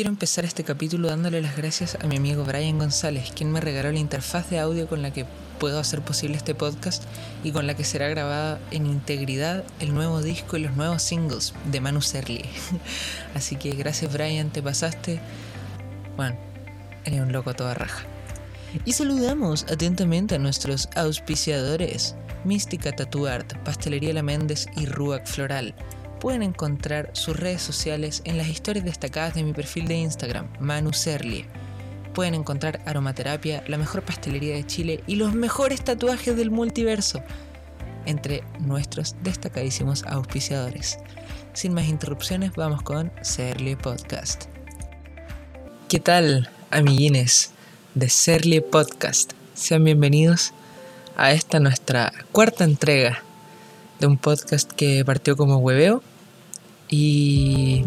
quiero empezar este capítulo dándole las gracias a mi amigo Brian González, quien me regaló la interfaz de audio con la que puedo hacer posible este podcast y con la que será grabada en integridad el nuevo disco y los nuevos singles de Manu Serlie. Así que gracias Brian, te pasaste. Bueno, eres un loco toda raja. Y saludamos atentamente a nuestros auspiciadores: Mística Tattoo Art, Pastelería La Méndez y Ruac Floral pueden encontrar sus redes sociales en las historias destacadas de mi perfil de Instagram, Manu Serlie. Pueden encontrar aromaterapia, la mejor pastelería de Chile y los mejores tatuajes del multiverso, entre nuestros destacadísimos auspiciadores. Sin más interrupciones, vamos con Serlie Podcast. ¿Qué tal, amiguines de Serlie Podcast? Sean bienvenidos a esta nuestra cuarta entrega de un podcast que partió como hueveo y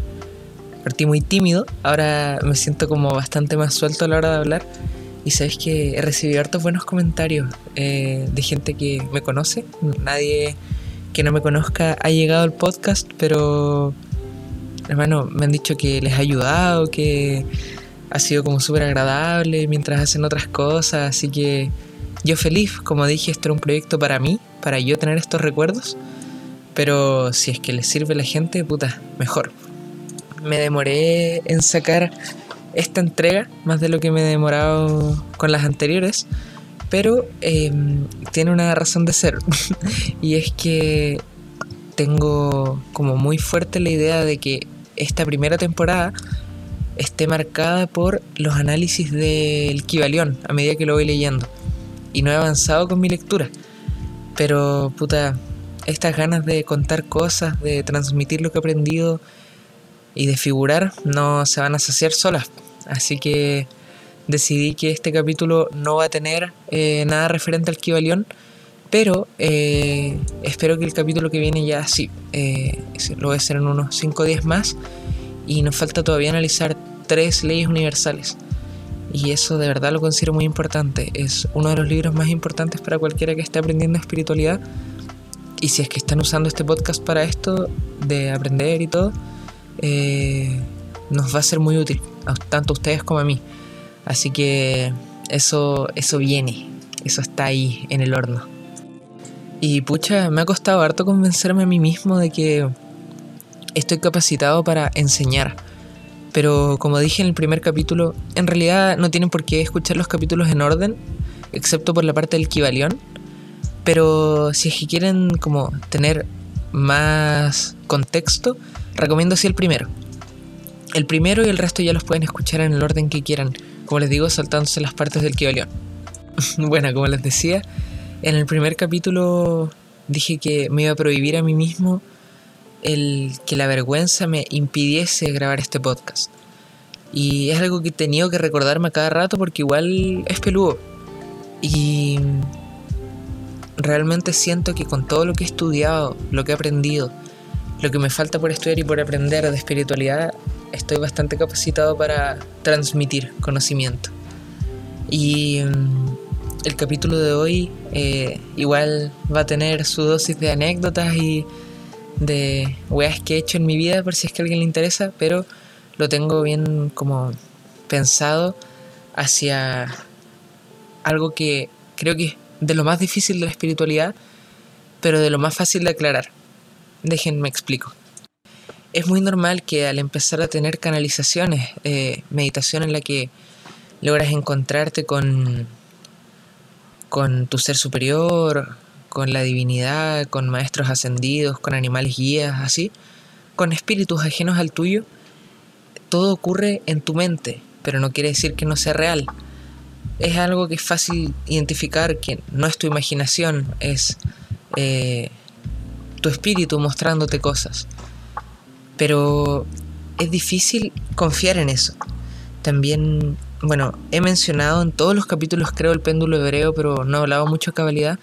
partí muy tímido. Ahora me siento como bastante más suelto a la hora de hablar. Y sabes que he recibido hartos buenos comentarios eh, de gente que me conoce. Nadie que no me conozca ha llegado al podcast, pero hermano, me han dicho que les ha ayudado, que ha sido como súper agradable mientras hacen otras cosas. Así que yo feliz, como dije, esto era un proyecto para mí, para yo tener estos recuerdos. Pero si es que le sirve a la gente, puta, mejor. Me demoré en sacar esta entrega, más de lo que me he demorado con las anteriores, pero em, tiene una razón de ser. y es que tengo como muy fuerte la idea de que esta primera temporada esté marcada por los análisis del Kibalión a medida que lo voy leyendo. Y no he avanzado con mi lectura. Pero, puta, estas ganas de contar cosas, de transmitir lo que he aprendido y de figurar no se van a saciar solas. Así que decidí que este capítulo no va a tener eh, nada referente al Kibalión, pero eh, espero que el capítulo que viene ya sí, eh, lo voy a hacer en unos 5 días más y nos falta todavía analizar tres leyes universales. Y eso de verdad lo considero muy importante. Es uno de los libros más importantes para cualquiera que esté aprendiendo espiritualidad y si es que están usando este podcast para esto, de aprender y todo, eh, nos va a ser muy útil, tanto a ustedes como a mí. Así que eso, eso viene, eso está ahí en el horno. Y pucha, me ha costado harto convencerme a mí mismo de que estoy capacitado para enseñar. Pero como dije en el primer capítulo, en realidad no tienen por qué escuchar los capítulos en orden, excepto por la parte del Kibalión pero si es que quieren como tener más contexto, recomiendo así el primero. El primero y el resto ya los pueden escuchar en el orden que quieran, como les digo, saltándose las partes del Kibalión. bueno, como les decía, en el primer capítulo dije que me iba a prohibir a mí mismo el que la vergüenza me impidiese grabar este podcast. Y es algo que he tenido que recordarme a cada rato porque igual es peludo. Y realmente siento que con todo lo que he estudiado, lo que he aprendido, lo que me falta por estudiar y por aprender de espiritualidad, estoy bastante capacitado para transmitir conocimiento. Y mm, el capítulo de hoy eh, igual va a tener su dosis de anécdotas y de weas que he hecho en mi vida por si es que a alguien le interesa, pero lo tengo bien como pensado hacia algo que creo que de lo más difícil de la espiritualidad, pero de lo más fácil de aclarar. Déjenme explico. Es muy normal que al empezar a tener canalizaciones, eh, meditación en la que logras encontrarte con, con tu ser superior, con la divinidad, con maestros ascendidos, con animales guías, así, con espíritus ajenos al tuyo, todo ocurre en tu mente, pero no quiere decir que no sea real es algo que es fácil identificar, que no es tu imaginación, es eh, tu espíritu mostrándote cosas. Pero es difícil confiar en eso. También, bueno, he mencionado en todos los capítulos, creo, el péndulo hebreo, pero no he hablado mucho de cabalidad.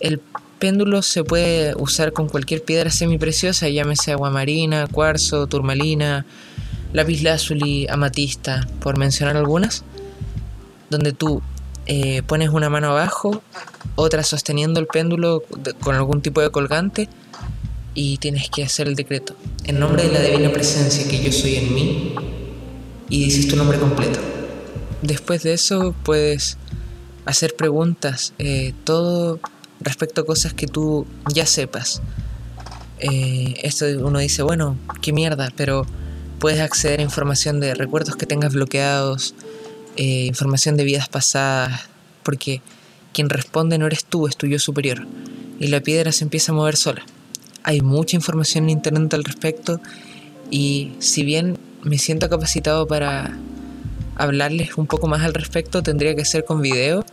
El péndulo se puede usar con cualquier piedra semipreciosa, llámese agua marina, cuarzo, turmalina, lapislázuli, amatista, por mencionar algunas donde tú eh, pones una mano abajo, otra sosteniendo el péndulo con algún tipo de colgante y tienes que hacer el decreto. En nombre de la divina presencia que yo soy en mí, y dices tu nombre completo. Después de eso puedes hacer preguntas, eh, todo respecto a cosas que tú ya sepas. Eh, esto uno dice, bueno, qué mierda, pero puedes acceder a información de recuerdos que tengas bloqueados, eh, información de vidas pasadas, porque quien responde no eres tú, es tu yo superior, y la piedra se empieza a mover sola. Hay mucha información en internet al respecto, y si bien me siento capacitado para hablarles un poco más al respecto, tendría que ser con video,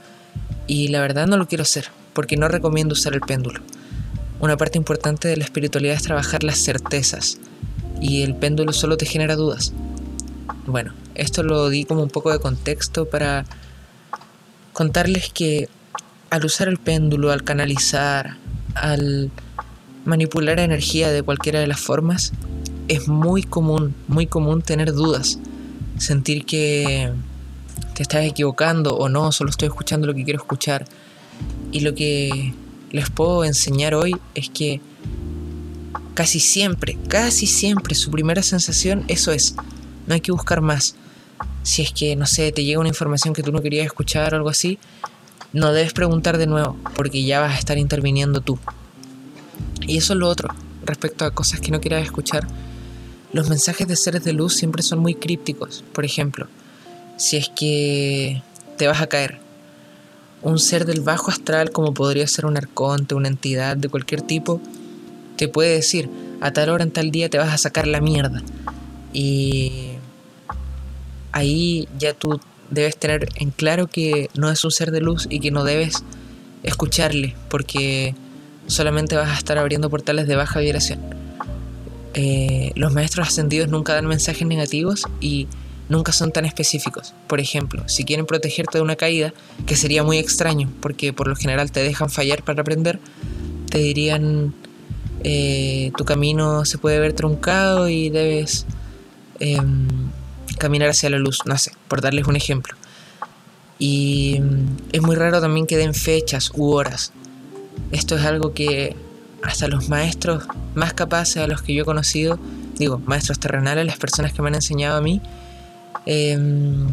y la verdad no lo quiero hacer, porque no recomiendo usar el péndulo. Una parte importante de la espiritualidad es trabajar las certezas y el péndulo solo te genera dudas. Bueno, esto lo di como un poco de contexto para contarles que al usar el péndulo, al canalizar, al manipular energía de cualquiera de las formas, es muy común, muy común tener dudas, sentir que te estás equivocando o no, solo estoy escuchando lo que quiero escuchar. Y lo que les puedo enseñar hoy es que casi siempre, casi siempre su primera sensación eso es. No hay que buscar más. Si es que, no sé, te llega una información que tú no querías escuchar o algo así, no debes preguntar de nuevo, porque ya vas a estar interviniendo tú. Y eso es lo otro, respecto a cosas que no quieras escuchar. Los mensajes de seres de luz siempre son muy crípticos. Por ejemplo, si es que te vas a caer, un ser del bajo astral, como podría ser un arconte, una entidad de cualquier tipo, te puede decir, a tal hora en tal día te vas a sacar la mierda. Y ahí ya tú debes tener en claro que no es un ser de luz y que no debes escucharle, porque solamente vas a estar abriendo portales de baja vibración. Eh, los maestros ascendidos nunca dan mensajes negativos y nunca son tan específicos. Por ejemplo, si quieren protegerte de una caída, que sería muy extraño, porque por lo general te dejan fallar para aprender, te dirían eh, tu camino se puede ver truncado y debes em, caminar hacia la luz, no sé, por darles un ejemplo. Y mm, es muy raro también que den fechas u horas. Esto es algo que hasta los maestros más capaces a los que yo he conocido, digo, maestros terrenales, las personas que me han enseñado a mí, Em,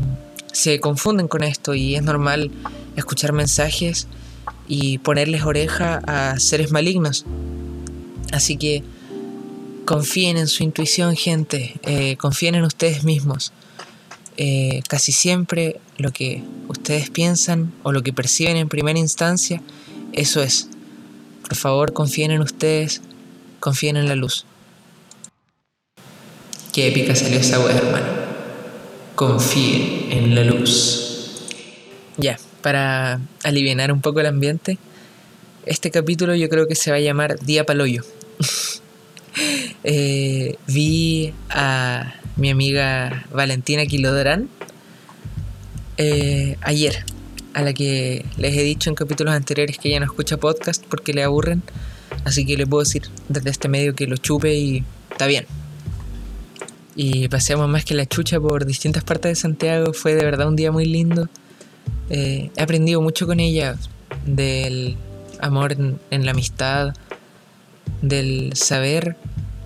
se confunden con esto y es normal escuchar mensajes y ponerles oreja a seres malignos. Así que confíen en su intuición, gente, eh, confíen en ustedes mismos. Eh, casi siempre lo que ustedes piensan o lo que perciben en primera instancia, eso es. Por favor, confíen en ustedes, confíen en la luz. Qué épica salió esa wea, hermano confíe en la luz. Ya, para aliviar un poco el ambiente, este capítulo yo creo que se va a llamar Día Paloyo. eh, vi a mi amiga Valentina Quilodrán eh, ayer, a la que les he dicho en capítulos anteriores que ella no escucha podcast porque le aburren, así que le puedo decir desde este medio que lo chupe y está bien, y paseamos más que la chucha por distintas partes de Santiago. Fue de verdad un día muy lindo. Eh, he aprendido mucho con ella del amor en, la amistad, del saber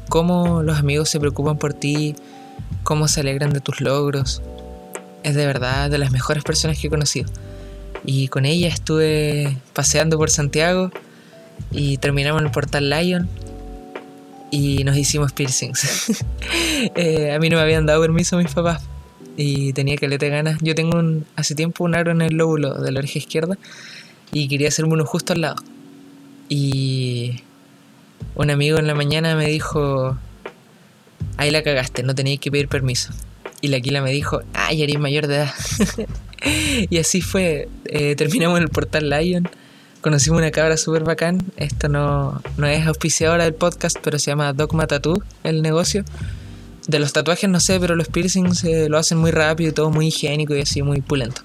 cómo los amigos se preocupan por ti, cómo se alegran de tus logros. Es de verdad de las mejores personas que he conocido. Y con ella estuve paseando por Santiago y terminamos en el portal Lion y nos hicimos piercings. Eh, a mí no me habían dado permiso mis papás y tenía que le te ganas. Yo tengo un, hace tiempo un aro en el lóbulo de la oreja izquierda y quería hacerme uno justo al lado. Y un amigo en la mañana me dijo, ahí la cagaste, no tenías que pedir permiso. Y la Aquila me dijo, ay, eres mayor de edad. y así fue, eh, terminamos en el portal Lion conocimos una cabra súper bacán. Esto no, no es auspiciadora del podcast, pero se llama Dogma Tattoo, el negocio. De los tatuajes no sé, pero los piercings lo hacen muy rápido y todo muy higiénico y así muy pulento.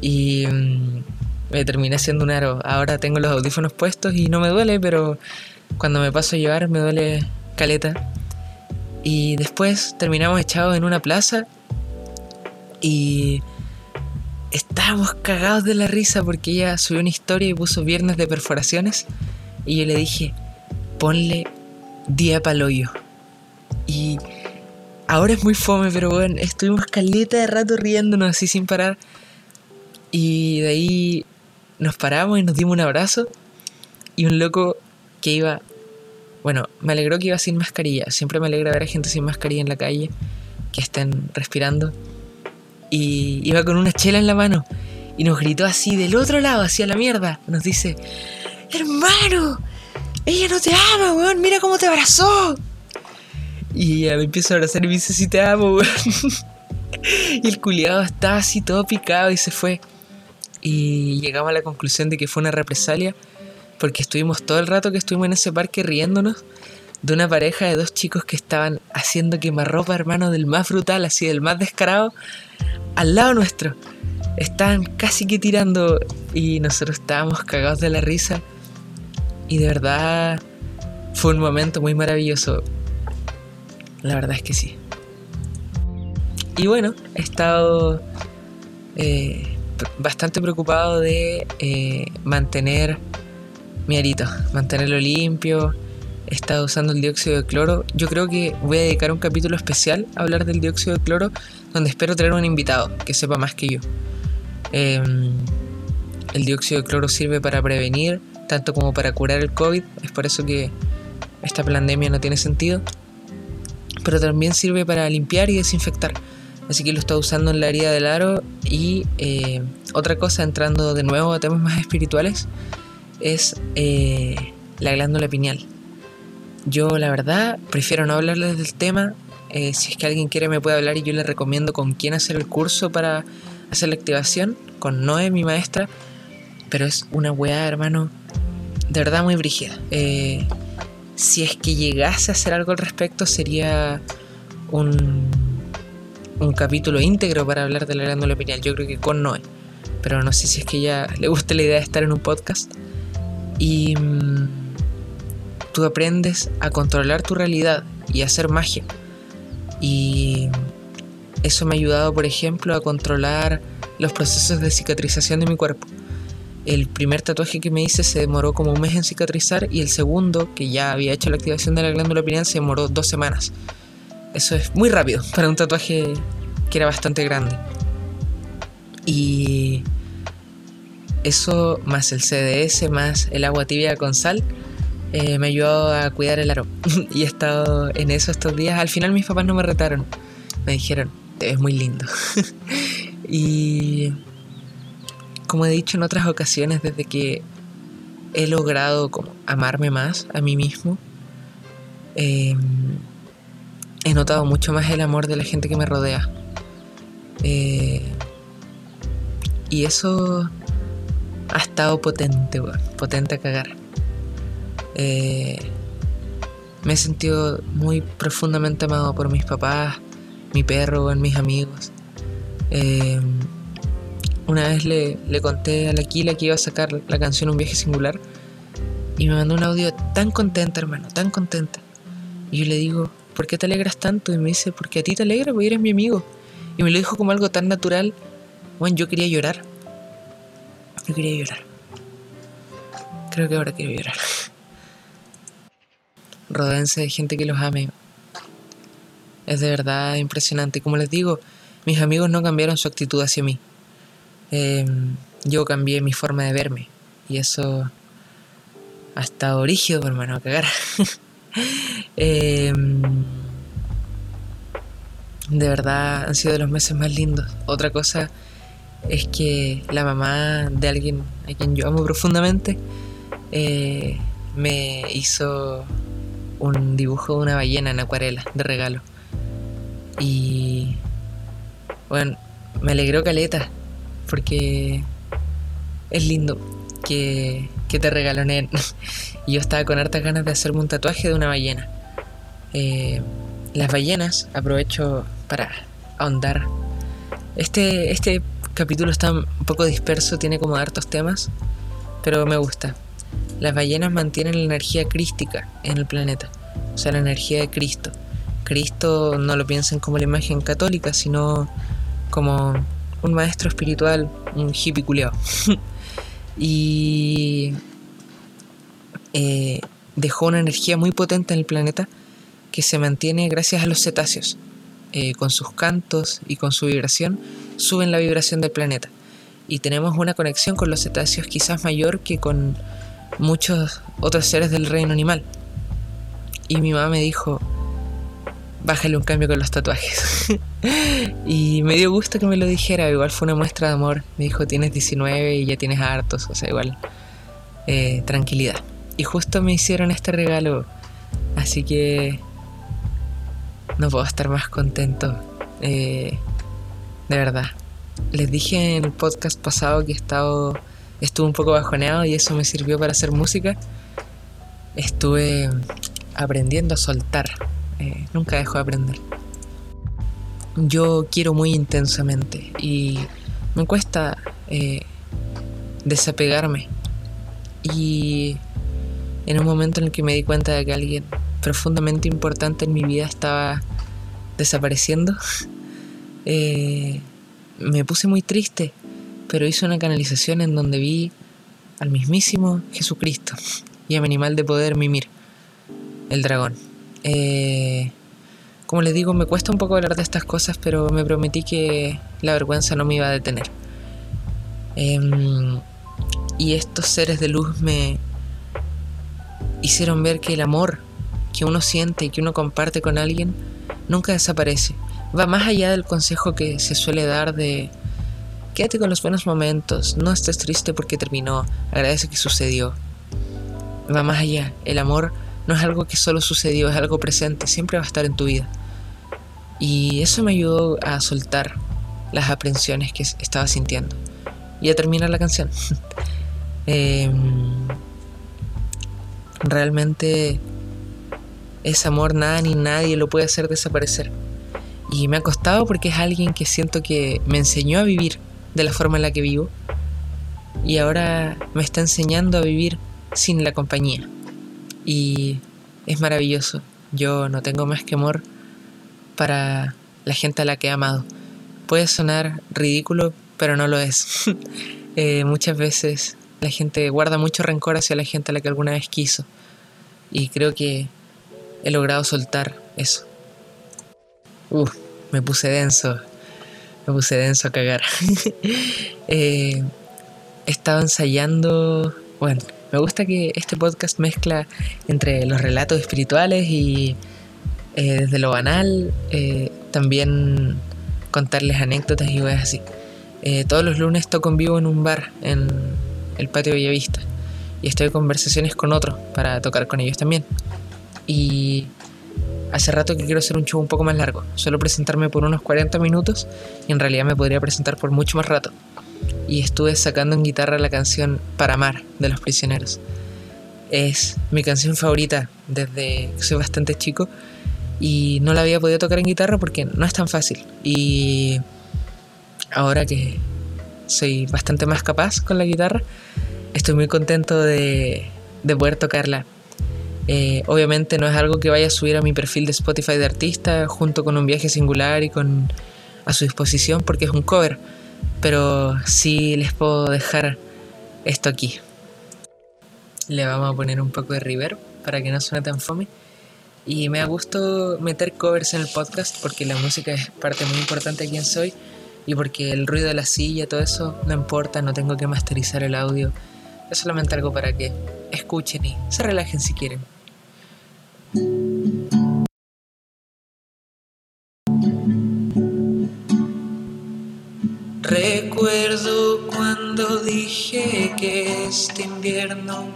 Y mm, me terminé haciendo un aro. Ahora tengo los audífonos puestos y no me duele, pero cuando me paso a llevar me duele caleta. Y después terminamos echados en una plaza y estábamos cagados de la risa porque ella subió una historia y puso viernes de perforaciones. Y yo le dije, ponle día paloyo. Y ahora es muy fome, pero bueno, estuvimos caleta de rato riéndonos así sin parar. Y de ahí nos paramos y nos dimos un abrazo. Y un loco que iba. Bueno, me alegró que iba sin mascarilla. Siempre me alegra ver a gente sin mascarilla en la calle, que estén respirando. Y iba con una chela en la mano. Y nos gritó así del otro lado, hacia la mierda. Nos dice: Hermano, ella no te ama, weón. Mira cómo te abrazó. Y ya me empiezo a abrazar y me dice: Si te amo, weón. y el culiado estaba así todo picado y se fue. Y llegamos a la conclusión de que fue una represalia porque estuvimos todo el rato que estuvimos en ese parque riéndonos de una pareja de dos chicos que estaban haciendo quemarropa, hermano, del más brutal, así del más descarado, al lado nuestro. Estaban casi que tirando y nosotros estábamos cagados de la risa. Y de verdad fue un momento muy maravilloso. La verdad es que sí. Y bueno, he estado eh, bastante preocupado de eh, mantener mi arito, mantenerlo limpio. He estado usando el dióxido de cloro. Yo creo que voy a dedicar un capítulo especial a hablar del dióxido de cloro, donde espero tener un invitado que sepa más que yo. Em, el dióxido de cloro sirve para prevenir, tanto como para curar el COVID. Es por eso que esta pandemia no tiene sentido. Pero también sirve para limpiar y desinfectar. Así que lo está usando en la herida del aro. Y eh, otra cosa, entrando de nuevo a temas más espirituales, es eh, la glándula pineal. Yo la verdad prefiero no hablarles del tema. Eh, si es que alguien quiere me puede hablar y yo le recomiendo con quién hacer el curso para hacer la activación. Con Noé, mi maestra. Pero es una weá, hermano, de verdad muy brígida. Eh, si es que llegase a hacer algo al respecto sería un, un capítulo íntegro para hablar de la glándula pineal. Yo creo que con Noé. Pero no sé si es que ya le gusta la idea de estar en un podcast y mm, tú aprendes a controlar tu realidad y hacer magia. Y eso me ha ayudado, por ejemplo, a controlar los procesos de cicatrización de mi cuerpo. El primer tatuaje que me hice se demoró como un mes en cicatrizar y el segundo, que ya había hecho la activación de la glándula pineal, se demoró dos semanas. Eso es muy rápido para un tatuaje que era bastante grande. Y eso más el CDS, más el agua tibia con sal, eh, me ayudó a cuidar el aro. y he estado en eso estos días. Al final mis papás no me retaron. Me dijeron, te ves muy lindo. y como he dicho en otras ocasiones, desde que he logrado como amarme más a mí mismo, em, he notado mucho más el amor de la gente que me rodea. Eh, y eso ha estado potente, Potente a cagar. Eh, me he sentido muy profundamente amado por mis papás, mi perro, mis amigos. Eh, una vez le, le, conté a la Kila que iba a sacar la canción Un viaje singular y me mandó un audio tan contenta, hermano, tan contenta. Y yo le digo, ¿por qué te alegras tanto? Y me dice, porque a ti te alegra, porque eres mi amigo. Y me lo dijo como algo tan natural. Bueno, yo quería llorar. Yo quería llorar. Creo que ahora quiero llorar. Rodense de gente que los ame. Es de verdad impresionante. Como les digo, mis amigos no cambiaron su actitud hacia mí. Em, yo cambié mi forma de verme. Y eso ha estado rígido, hermano, a cagar. Em, de verdad han sido los meses más lindos. Otra cosa es que la mamá de alguien a quien yo amo profundamente eh, me hizo un dibujo de una ballena en acuarela de regalo. Y bueno, me alegró caleta porque es lindo que, que te regaló y yo estaba con hartas ganas de hacerme un tatuaje de una ballena. Eh, las ballenas, aprovecho para ahondar. Este, este capítulo está un poco disperso, tiene como hartos temas, pero me gusta. Las ballenas mantienen la energía crística en el planeta, o sea, la energía de Cristo. Cristo no lo piensen como la imagen católica, sino como un maestro espiritual, un hippie culeado. y eh, dejó una energía muy potente en el planeta que se mantiene gracias a los cetáceos. Eh, con sus cantos y con su vibración, suben la vibración del planeta. Y tenemos una conexión con los cetáceos quizás mayor que con muchos otros seres del reino animal. Y mi mamá me dijo, bájale un cambio con los tatuajes. y me dio gusto que me lo dijera, igual fue una muestra de amor. Me dijo, tienes 19 y ya tienes hartos, o sea, igual, eh, tranquilidad. Y justo me hicieron este regalo, así que no puedo estar más contento. Eh, de verdad. Les dije en el podcast pasado que he estado, estuve un poco bajoneado y eso me sirvió para hacer música. Estuve aprendiendo a soltar. Eh, nunca dejo de aprender. Yo quiero muy intensamente y me cuesta eh, desapegarme. Y en un momento en el que me di cuenta de que alguien profundamente importante en mi vida estaba desapareciendo, eh, me puse muy triste, pero hice una canalización en donde vi al mismísimo Jesucristo y a mi animal de poder mimir, el dragón. Eh, como les digo, me cuesta un poco hablar de estas cosas, pero me prometí que la vergüenza no me iba a detener. Em, y estos seres de luz me hicieron ver que el amor que uno siente y que uno comparte con alguien nunca desaparece. Va más allá del consejo que se suele dar de quédate con los buenos momentos, no estés triste porque terminó, agradece que sucedió. Va más allá, el amor no es algo que solo sucedió, es algo presente, siempre va a estar en tu vida. Y eso me ayudó a soltar las aprensiones que estaba sintiendo. Y a terminar la canción. Em, realmente ese amor nada ni nadie lo puede hacer desaparecer. Y me ha costado porque es alguien que siento que me enseñó a vivir de la forma en la que vivo. Y ahora me está enseñando a vivir sin la compañía. Y es maravilloso. Yo no tengo más que amor para la gente a la que he amado. Puede sonar ridículo, pero no lo es. Eh, muchas veces la gente guarda mucho rencor hacia la gente a la que alguna vez quiso. Y creo que he logrado soltar eso. Uf, me puse denso. Me puse denso a cagar. eh, he ensayando. Bueno, me gusta que este podcast mezcla entre los relatos espirituales y eh, desde lo banal, eh, también contarles anécdotas y cosas así. Eh, todos los lunes toco en vivo en un bar en el patio Bellavista y estoy en conversaciones con otros para tocar con ellos también. Y hace rato que quiero hacer un show un poco más largo. Suelo presentarme por unos 40 minutos y en realidad me podría presentar por mucho más rato. Y estuve sacando en guitarra la canción Para Amar de Los Prisioneros. Es mi canción favorita desde que soy bastante chico y no la había podido tocar en guitarra porque no es tan fácil. Y ahora que soy bastante más capaz con la guitarra, estoy muy contento de, de poder tocarla eh, obviamente no es algo que vaya a subir a mi perfil de Spotify de artista junto con un viaje singular y con a su disposición porque es un cover. Pero sí les puedo dejar esto aquí. Le vamos a poner un poco de reverb para que no suene tan fome. Y me ha gusto meter covers en el podcast porque la música es parte muy importante de quién soy y porque el ruido de la silla, todo eso no importa, no tengo que masterizar el audio. Es solamente algo para que escuchen y se relajen si quieren. Recuerdo cuando dije que este invierno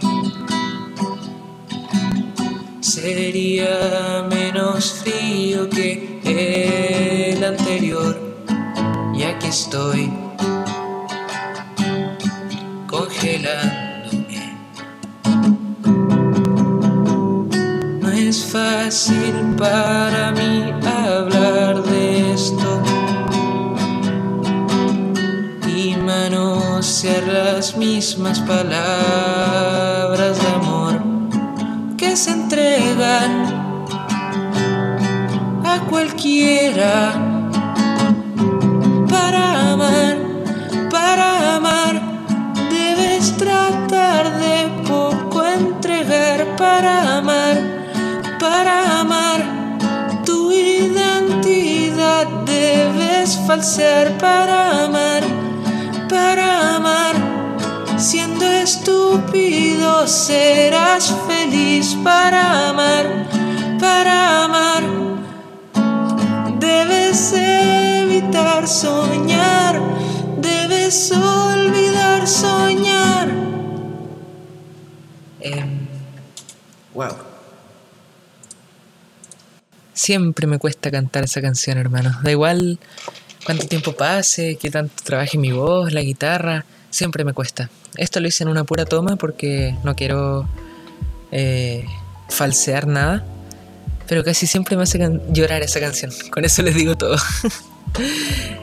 sería menos frío que el anterior. Y aquí estoy congelando. Fácil para mí hablar de esto. Y manosear las mismas palabras de amor que se entregan a cualquiera falsear para amar, para amar. Siendo estúpido serás feliz para amar, para amar. Debes evitar soñar, debes olvidar soñar. wow. Em, Siempre me cuesta cantar esa canción, hermano. Da igual cuánto tiempo pase, qué tanto trabaje mi voz, la guitarra, siempre me cuesta. Esto lo hice en una pura toma porque no quiero eh, falsear nada, pero casi siempre me hace llorar esa canción. Con eso les digo todo.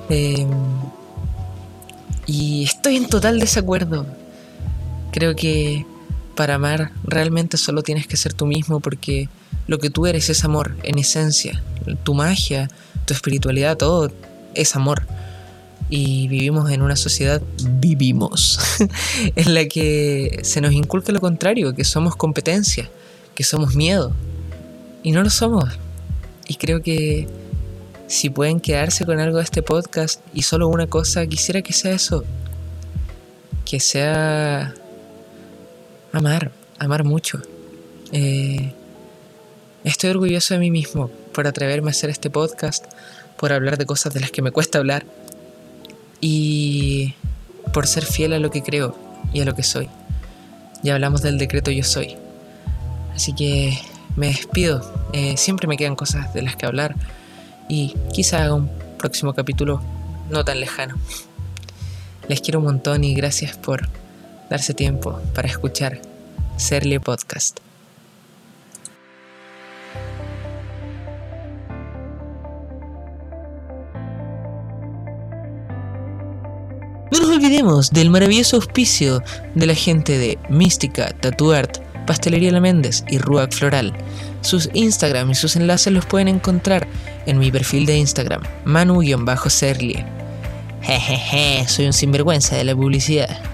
Em, y estoy en total desacuerdo. Creo que para amar realmente solo tienes que ser tú mismo porque lo que tú eres es amor, en esencia. Tu magia, tu espiritualidad, todo es amor. Y vivimos en una sociedad, vivimos, en la que se nos inculca lo contrario, que somos competencia, que somos miedo. Y no lo somos. Y creo que si pueden quedarse con algo de este podcast y solo una cosa, quisiera que sea eso. Que sea amar, amar mucho. Eh, Estoy orgulloso de mí mismo por atreverme a hacer este podcast, por hablar de cosas de las que me cuesta hablar y por ser fiel a lo que creo y a lo que soy. Ya hablamos del decreto yo soy. Así que me despido. Eh, siempre me quedan cosas de las que hablar y quizá haga un próximo capítulo no tan lejano. Les quiero un montón y gracias por darse tiempo para escuchar Serle Podcast. No nos olvidemos del maravilloso auspicio de la gente de Mística, Tatuart, Pastelería La Méndez y Ruac Floral. Sus Instagram y sus enlaces los pueden encontrar en mi perfil de Instagram, manu-serlie. Jejeje, soy un sinvergüenza de la publicidad.